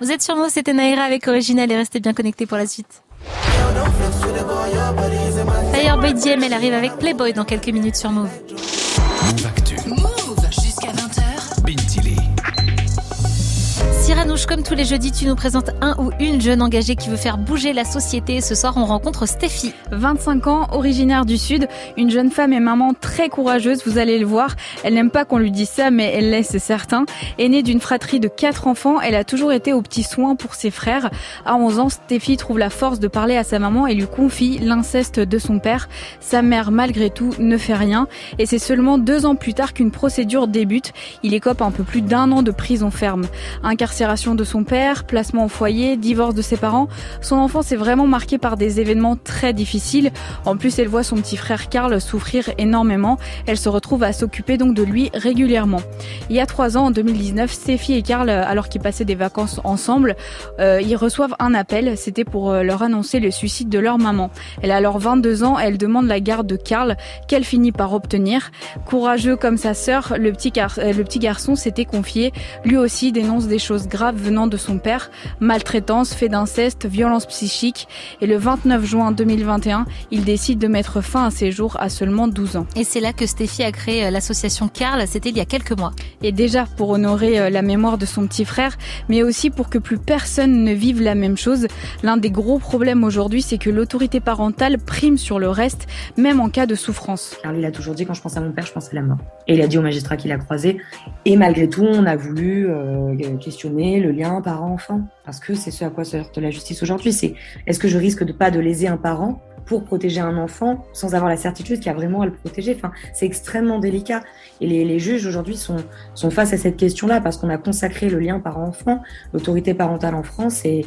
Vous êtes sur moi, c'était Naira avec Original et restez bien connectés pour la suite. Elle arrive avec Playboy dans quelques minutes sur. Move Comme tous les jeudis, tu nous présentes un ou une jeune engagée qui veut faire bouger la société. Ce soir, on rencontre Stéphie. 25 ans, originaire du Sud, une jeune femme et maman très courageuse, vous allez le voir. Elle n'aime pas qu'on lui dise ça, mais elle l'est, c'est certain. Aînée d'une fratrie de quatre enfants, elle a toujours été aux petits soins pour ses frères. À 11 ans, Stéphie trouve la force de parler à sa maman et lui confie l'inceste de son père. Sa mère, malgré tout, ne fait rien. Et c'est seulement deux ans plus tard qu'une procédure débute. Il écope un peu plus d'un an de prison ferme. Incarcération de son père, placement au foyer, divorce de ses parents. Son enfance est vraiment marquée par des événements très difficiles. En plus, elle voit son petit frère Karl souffrir énormément. Elle se retrouve à s'occuper donc de lui régulièrement. Il y a trois ans, en 2019, Stéphie et Karl, alors qu'ils passaient des vacances ensemble, euh, ils reçoivent un appel. C'était pour euh, leur annoncer le suicide de leur maman. Elle a alors 22 ans. Elle demande la garde de Karl, qu'elle finit par obtenir. Courageux comme sa sœur, le petit, euh, le petit garçon s'était confié. Lui aussi dénonce des choses graves venant de son père, maltraitance, fait d'inceste, violence psychique. Et le 29 juin 2021, il décide de mettre fin à ses jours à seulement 12 ans. Et c'est là que Stéphie a créé euh, l'association Carl. C'était il y a quelques mois. Et déjà pour honorer euh, la mémoire de son petit frère, mais aussi pour que plus personne ne vive la même chose. L'un des gros problèmes aujourd'hui, c'est que l'autorité parentale prime sur le reste, même en cas de souffrance. Car lui, il a toujours dit quand je pense à mon père, je pense à la mort. Et il a dit au magistrat qu'il a croisé. Et malgré tout, on a voulu euh, questionner le lien parent-enfant? Parce que c'est ce à quoi se heurte la justice aujourd'hui. C'est est-ce que je risque de pas de léser un parent pour protéger un enfant sans avoir la certitude qu'il y a vraiment à le protéger? Enfin, c'est extrêmement délicat. Et les, juges aujourd'hui sont, sont face à cette question-là parce qu'on a consacré le lien parent-enfant, l'autorité parentale en France, et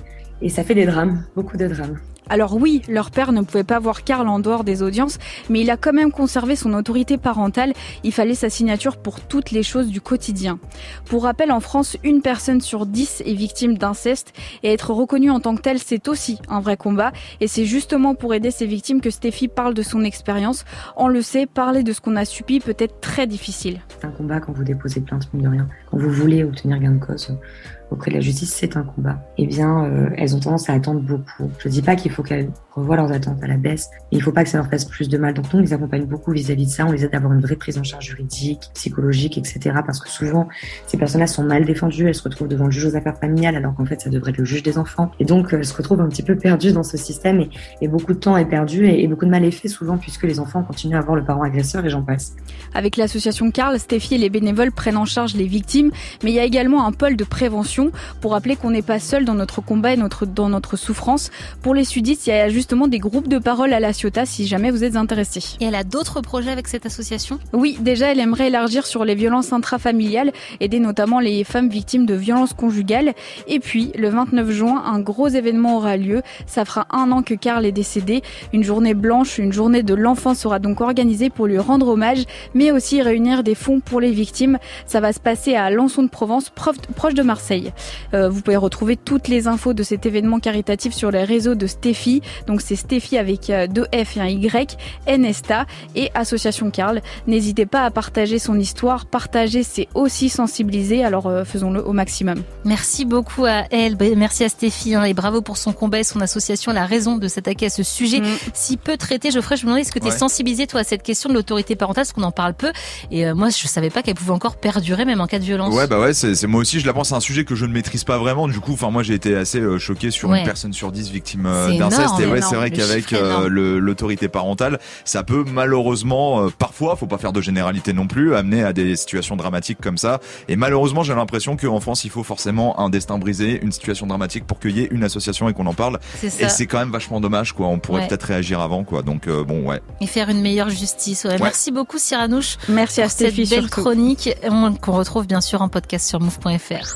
ça fait des drames, beaucoup de drames. Alors oui, leur père ne pouvait pas voir Karl en dehors des audiences, mais il a quand même conservé son autorité parentale. Il fallait sa signature pour toutes les choses du quotidien. Pour rappel, en France, une personne sur dix est victime d'inceste et être reconnue en tant que telle, c'est aussi un vrai combat. Et c'est justement pour aider ces victimes que Stéphie parle de son expérience. On le sait, parler de ce qu'on a subi peut être très difficile. C'est un combat quand vous déposez plainte, mine de rien. Quand vous voulez obtenir gain de cause auprès de la justice, c'est un combat. Eh bien, euh, elles ont tendance à attendre beaucoup. Je dis pas qu'il faut qu'elles revoient leurs attentes à la baisse, mais il faut pas que ça leur fasse plus de mal. Donc nous, on les accompagne beaucoup vis-à-vis de ça. On les aide à avoir une vraie prise en charge juridique, psychologique, etc. Parce que souvent, ces personnes-là sont mal défendues. Elles se retrouvent devant le juge aux affaires familiales, alors qu'en fait, ça devrait être le juge des enfants. Et donc, elles se retrouvent un petit peu perdues dans ce système et, beaucoup de temps est perdu et, et beaucoup de mal est fait souvent puisque les enfants continuent à avoir le parent agresseur et j'en passe. Avec l'association Carl, Stéphie et les bénévoles prennent en charge les victimes, mais il y a également un pôle de prévention pour rappeler qu'on n'est pas seul dans notre combat et notre, dans notre souffrance. Pour les sudistes, il y a justement des groupes de parole à la Ciotat si jamais vous êtes intéressés. Et elle a d'autres projets avec cette association? Oui, déjà, elle aimerait élargir sur les violences intrafamiliales, aider notamment les femmes victimes de violences conjugales. Et puis, le 29 juin, un gros événement aura lieu. Ça fera un an que Karl est décédé. Une journée blanche, une journée de l'enfant sera donc organisée pour lui rendre hommage, mais aussi réunir des fonds pour les victimes. Ça va se passer à Lançon de Provence, proche de Marseille. Euh, vous pouvez retrouver toutes les infos de cet événement caritatif sur les réseaux de Steffi. Donc c'est Steffi avec euh, deux F et un Y, Nesta et Association Carl. N'hésitez pas à partager son histoire. Partager, c'est aussi sensibiliser. Alors euh, faisons-le au maximum. Merci beaucoup à elle, merci à Stéphie hein, et bravo pour son combat et son association, la raison de s'attaquer à ce sujet si peu traité. Geoffrey, je me demandais est-ce que tu es Ouais. sensibilisé toi à cette question de l'autorité parentale, parce qu'on en parle peu et euh, moi je savais pas qu'elle pouvait encore perdurer même en cas de violence. Ouais bah ouais c'est c'est- moi aussi je la pense c'est un sujet que je ne maîtrise pas vraiment du coup enfin moi j'ai été assez euh, choqué sur Ouais. une personne sur dix victime euh, C'est d'inceste et ouais c'est vrai qu'avec euh, l'autorité parentale ça peut malheureusement euh, parfois faut pas faire de généralité non plus amener à des situations dramatiques comme ça et malheureusement j'ai l'impression qu'en France il faut forcément un destin brisé une situation dramatique pour qu'il y ait une association et qu'on en parle C'est ça. et c'est quand même vachement dommage quoi on pourrait Ouais. peut-être réagir avant quoi donc euh, bon ouais Et faire une meilleure justice. Ouais. Merci beaucoup Cyranouche. Merci à pour cette Stéphie belle surtout. chronique on- qu'on retrouve bien sûr en podcast sur move.fr.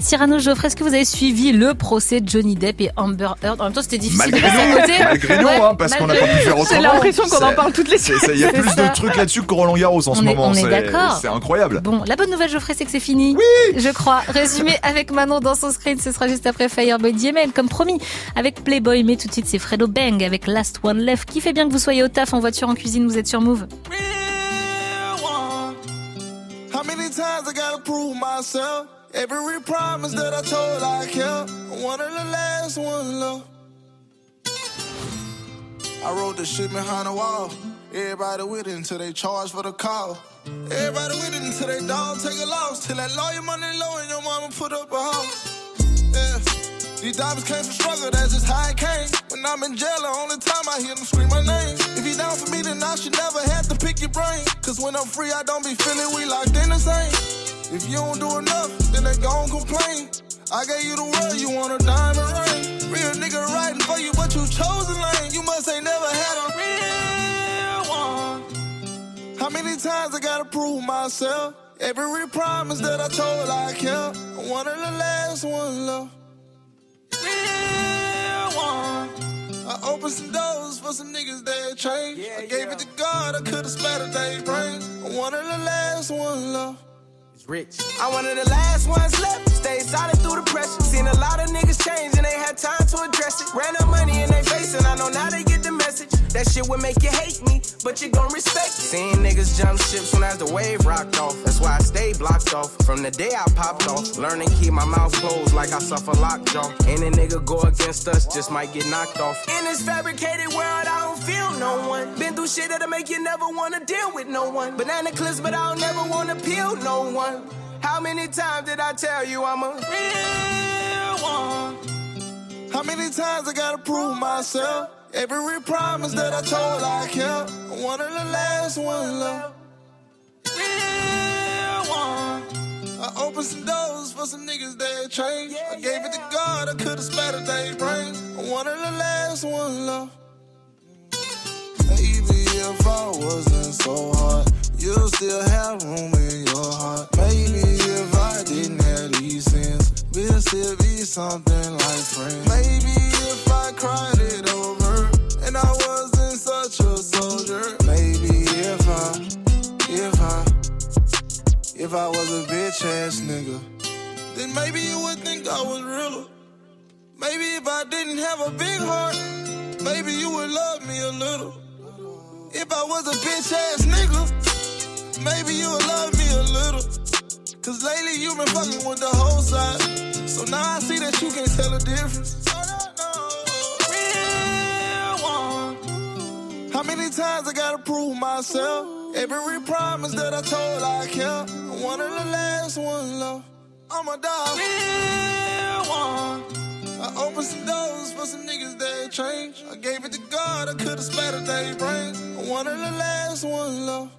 Cyrano Geoffrey, est-ce que vous avez suivi le procès de Johnny Depp et Amber Heard? En même temps, c'était difficile Malgré de passer nous, à côté. malgré nous, Ouais, hein, parce qu'on n'a pas pu faire autrement. J'ai l'impression qu'on en parle toutes les c'est- Il y a plus ça. de trucs là-dessus que Roland Garros en ce On est- moment. on est C'est- d'accord. C'est incroyable. Bon, la bonne nouvelle, Geoffrey, c'est que c'est fini. Oui Je crois. Résumé avec Manon dans son screen, ce sera juste après Fireboy DML, comme promis, avec Playboy. Mais tout de suite, c'est Fredo Bang avec Last One Left. Qui fait bien que vous soyez au taf, en voiture, en cuisine, vous êtes sur Move. How many times I gotta prove myself? Every promise that I told I kept. One of the last ones love. I wrote the shit behind the wall. Everybody with it until they charge for the call. Everybody with it until they dog take a loss. Till that lawyer money low and your mama put up a house. Yeah. These diamonds came from struggle, that's just how it came. When I'm in jail, the only time I hear them scream my name. If you down for me, then I should never have to pick your brain. Cause when I'm free, I don't be feeling we locked in the same. If you don't do enough, then they gon' complain. I gave you the world, you want a diamond ring. Real nigga riding for you, but you chose a lane. You must ain't never had a real one. How many times I gotta prove myself? Every promise that I told I kept. One of the last one, left. Real one. I opened some doors for some niggas that changed. I gave it to God, I could've splattered their brains. One of the last one, love. Rich. I'm one of the last ones left. Stay solid through the pressure. Seen a lot of niggas change and they had time to address it. Ran up money in their face and I know now they get the message. That shit would make you hate me, but you gon' respect it. Seen niggas jump ship soon as the wave rocked off. That's why I stay blocked off. From the day I popped off, learn to keep my mouth closed like I suffer lockjaw. Any nigga go against us just might get knocked off. In this fabricated world, I don't feel no one. Been through shit that'll make you never wanna deal with no one. Banana clips, but I don't never wanna peel no one. How many times did I tell you I'm a real one? How many times I gotta prove myself? Every promise that I told I kept. One of the last one, left. Real one. I opened some doors for some niggas that changed. I gave it to God, I could've splattered their brains. One of the last one, left. Maybe if I wasn't so hard, you'll still have room in your heart. Maybe if I didn't have these sins, we'll still be something like friends. Maybe if I cried it over and I wasn't such a soldier. Maybe if I, if I, if I was a bitch ass nigga, then maybe you would think I was realer. Maybe if I didn't have a big heart, maybe you would love me a little. If I was a bitch ass nigga, maybe you would love me a little. Cause lately you've been fucking with the whole side. So now I see that you can tell the difference. Real one. How many times I gotta prove myself? Every promise that I told I kept. One of the last one, love. I'm a dog. Real one. I opened some doors for some niggas that changed. I gave it to God, I could've splattered their brains. One of the last one, love.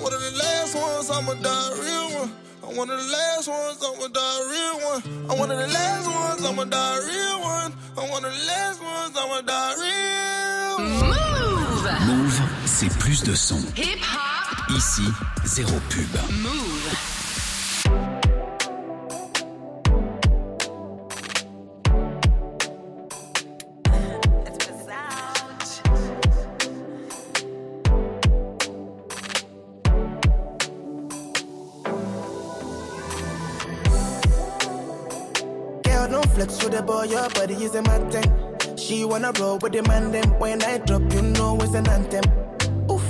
One of the last ones, I'ma die real one. I'm one of the last ones, I'ma die real one. I'm one of the last ones, I'ma die real one. I'm one of the last ones, I'ma die real one. Move, c'est plus de son. Hip hop. Ici, zéro pub. Move. Boy, your body is a thing. She wanna roll with the man, them when I drop, you know it's an anthem. Oof,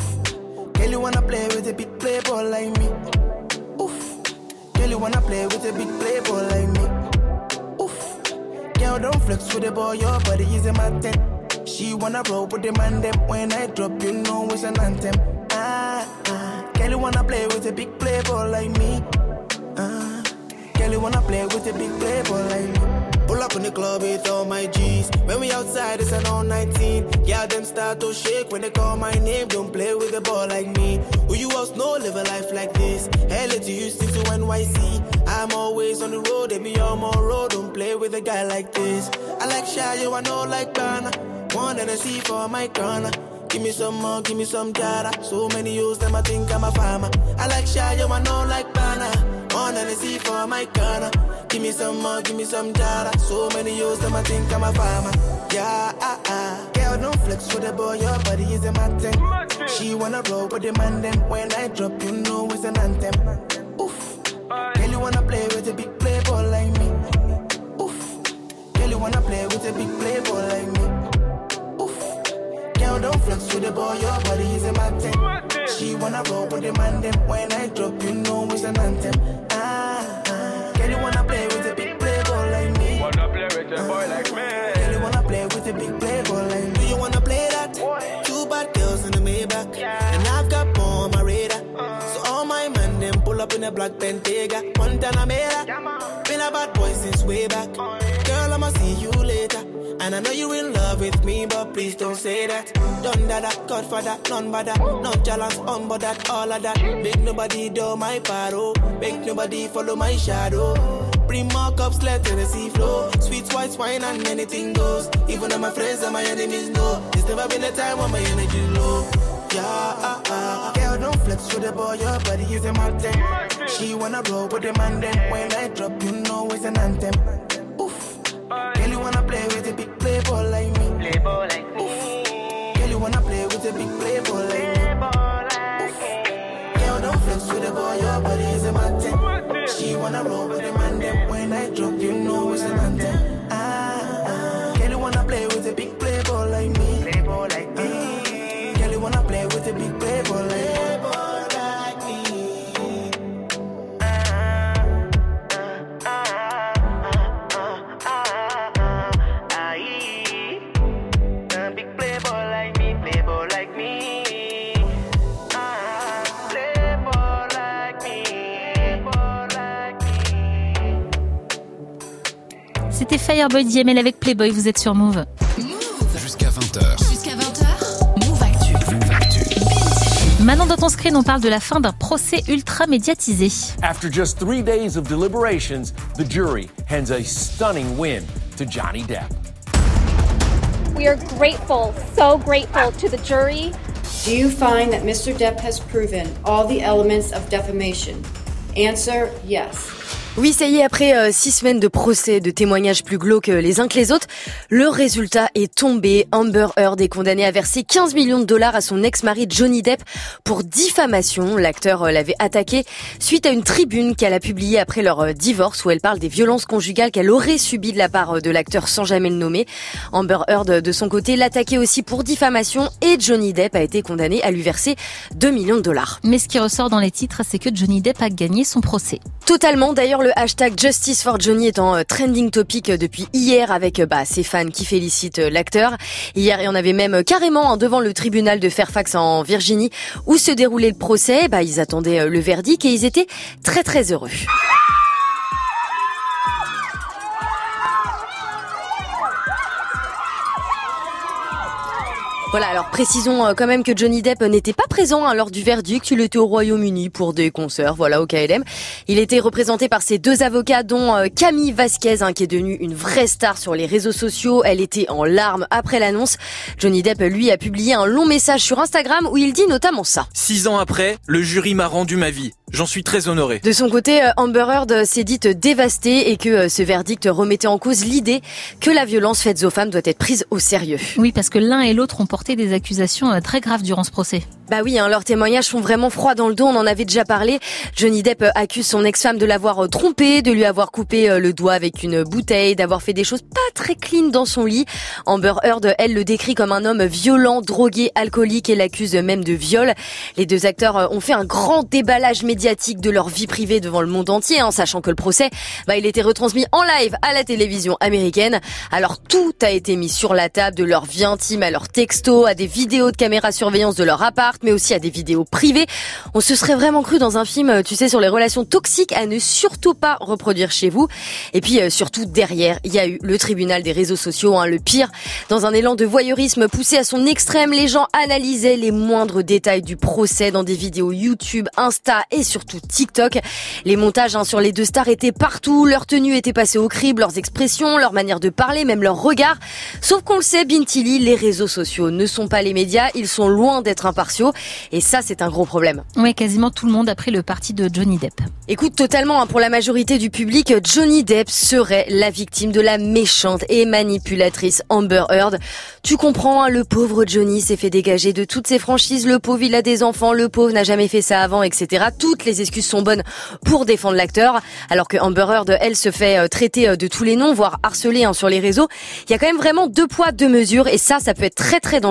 girl, you wanna play with a big playboy like me. Oof, girl, you wanna play with a big playboy like me. Oof, girl, don't flex with the boy, your body is a thing. She wanna roll with the man, them when I drop, you know it's an anthem. Ah, ah, girl, you wanna play with a big playboy like me. Ah. Girl, you wanna play with a big playboy like me. Pull up in the club with all my G's. When we outside, it's an all 19. Yeah, them start to shake when they call my name. Don't play with a ball like me. Who you else know live a life like this? LA to Houston to NYC. I'm always on the road, they be on my road. Don't play with a guy like this. I like shy, you I know like Ghana. One and for my corner. Give me some more, give me some jara. So many use them, I think I'm a farmer. I like shy, you I know like Bana. On and for my corner. Give me some more, give me some jara. So many use them, I think I'm a farmer. Yeah, ah, ah. Girl, don't flex with the boy, your body is a my. She wanna roll with the man, then when I drop, you know it's an anthem. Oof. Girl, you wanna play with a big playboy like me. Oof. Girl, you wanna play with a big playboy like me. Oof. Girl, don't flex with the boy, your body is a my. She wanna roll with the man, then when I drop, you know it's an anthem. Ah, Girl, you wanna play with a big playboy like Do you wanna play that? Two bad girls in the Maybach. And I've got more on my radar. So all my man then pull up in a black Bentayga. Montana Mera. Been a bad boy since way back. Girl, I'ma see you later. And I know you're in love with me, but please don't say that. Done that, that Godfather, none but that. No challenge on, but that, all of that. Make nobody do my paro. Make nobody follow my shadow. Bring more cups, let Tennessee flow. Sweet white wine and anything goes. Even though my friends and my enemies know. There's never been a time when my energy low. Yeah, uh, uh. Girl, don't flex with the boy, your body is a mountain. She wanna roll with the man, then when I drop, you know it's an anthem. Oof. Girl, you wanna play with a big playboy like me. Playboy like me. Oof. Girl, you wanna play with a big playboy like me. Oof. Girl, don't flex with the boy, your body is a mountain. She wanna roll with Fireboy DML avec Playboy, vous êtes sur Move. Jusqu'à 20h. Jusqu'à 20h, Move Actu. Move Actu. Maintenant dans ton screen, on parle de la fin d'un procès ultra médiatisé. After just three days of deliberations, the jury hands a stunning win to Johnny Depp. We are grateful, so grateful to the jury. Do you find that Mr. Depp has proven all the elements of defamation? Answer yes. Oui, ça y est, après euh, six semaines de procès, de témoignages plus glauques euh, les uns que les autres, le résultat est tombé. Amber Heard est condamnée à verser 15 millions de dollars à son ex-mari Johnny Depp pour diffamation. L'acteur euh, l'avait attaqué suite à une tribune qu'elle a publiée après leur divorce où elle parle des violences conjugales qu'elle aurait subies de la part de l'acteur sans jamais le nommer. Amber Heard, de son côté, l'attaquait aussi pour diffamation et Johnny Depp a été condamné à lui verser 2 millions de dollars. Mais ce qui ressort dans les titres, c'est que Johnny Depp a gagné son procès. Totalement. D'ailleurs, le hashtag Justice for Johnny est en euh, trending topic euh, depuis hier avec euh, bah, ses fans qui félicitent l'acteur. Hier, il y en avait même carrément hein, devant le tribunal de Fairfax en Virginie où se déroulait le procès. Bah, ils attendaient le verdict et ils étaient très très heureux. Voilà, alors précisons euh, quand même que Johnny Depp n'était pas présent hein, lors du verdict. Il était au Royaume-Uni pour des concerts, voilà, au KLM. Il était représenté par ses deux avocats, dont euh, Camille Vasquez, hein, qui est devenue une vraie star sur les réseaux sociaux. Elle était en larmes après l'annonce. Johnny Depp, lui, a publié un long message sur Instagram où il dit notamment ça. Six ans après, le jury m'a rendu ma vie. J'en suis très honoré. De son côté, euh, Amber Heard s'est dite dévastée et que ce verdict remettait en cause l'idée que la violence faite aux femmes doit être prise au sérieux. Oui, parce que l'un et l'autre ont porté des accusations euh, très graves durant ce procès. Bah oui, hein, leurs témoignages sont vraiment froids dans le dos, on en avait déjà parlé. Johnny Depp euh, accuse son ex-femme de l'avoir euh, trompé, de lui avoir coupé le doigt avec une bouteille, d'avoir fait des choses pas très clean dans son lit. Amber Heard, elle, le décrit comme un homme violent, drogué, alcoolique et l'accuse même de viol. Les deux acteurs ont fait un grand déballage médiatique de leur vie privée devant le monde entier, en sachant que le procès, bah, il était retransmis en live à la télévision américaine. Alors tout a été mis sur la table, de leur vie intime à leurs à des vidéos de caméra surveillance de leur appart, mais aussi à des vidéos privées. On se serait vraiment cru dans un film, euh, tu sais, sur les relations toxiques à ne surtout pas reproduire chez vous. Et puis euh, surtout derrière, il y a eu le tribunal des réseaux sociaux, hein, le pire. Dans un élan de voyeurisme poussé à son extrême, les gens analysaient les moindres détails du procès dans des vidéos YouTube, Insta et surtout TikTok. Les montages hein, sur les deux stars étaient partout, leur tenue était passée au crible, leurs expressions, leur manière de parler, même leur regard. Sauf qu'on le sait, Bintili, les réseaux sociaux ne sont pas les médias, ils sont loin d'être impartiaux. Et ça, c'est un gros problème. Oui, quasiment tout le monde a pris le parti de Johnny Depp. Écoute, totalement, hein, pour la majorité du public, Johnny Depp serait la victime de la méchante et manipulatrice Amber Heard. Tu comprends, hein, le pauvre Johnny s'est fait dégager de toutes ses franchises, le pauvre il a des enfants, le pauvre n'a jamais fait ça avant, etc. Toutes les excuses sont bonnes pour défendre l'acteur, alors que Amber Heard, elle, se fait euh, traiter euh, de tous les noms, voire harceler hein, sur les réseaux. Il y a quand même vraiment deux poids, deux mesures, et ça, ça peut être très très dangereux,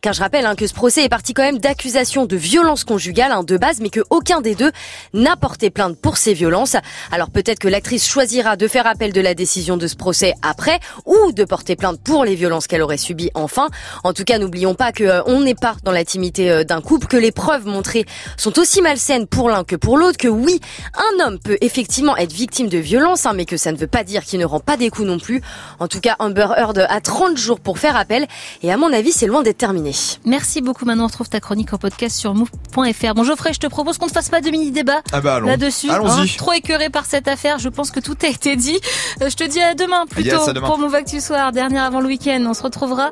car je rappelle hein, que ce procès est parti quand même d'accusations de violence conjugale hein, de base, mais que aucun des deux n'a porté plainte pour ces violences. Alors peut-être que l'actrice choisira de faire appel de la décision de ce procès après, ou de porter plainte pour les violences qu'elle aurait subies enfin. En tout cas, n'oublions pas que euh, n'est pas dans l'intimité euh, d'un couple, que les preuves montrées sont aussi malsaines pour l'un que pour l'autre, que oui, un homme peut effectivement être victime de violences, hein, mais que ça ne veut pas dire qu'il ne rend pas des coups non plus. En tout cas, Amber Heard a 30 jours pour faire appel, et à mon avis, c'est d'être terminé. Merci beaucoup. Maintenant, on retrouve ta chronique en podcast sur move.fr. Bon, Geoffrey, je te propose qu'on ne fasse pas de mini-débat Ah bah là-dessus. hein. Allons-y. Trop écœuré par cette affaire. Je pense que tout a été dit. Euh, Je te dis à demain plutôt Yes, à demain. pour Move Actu Soir. Dernière avant le week-end. On se retrouvera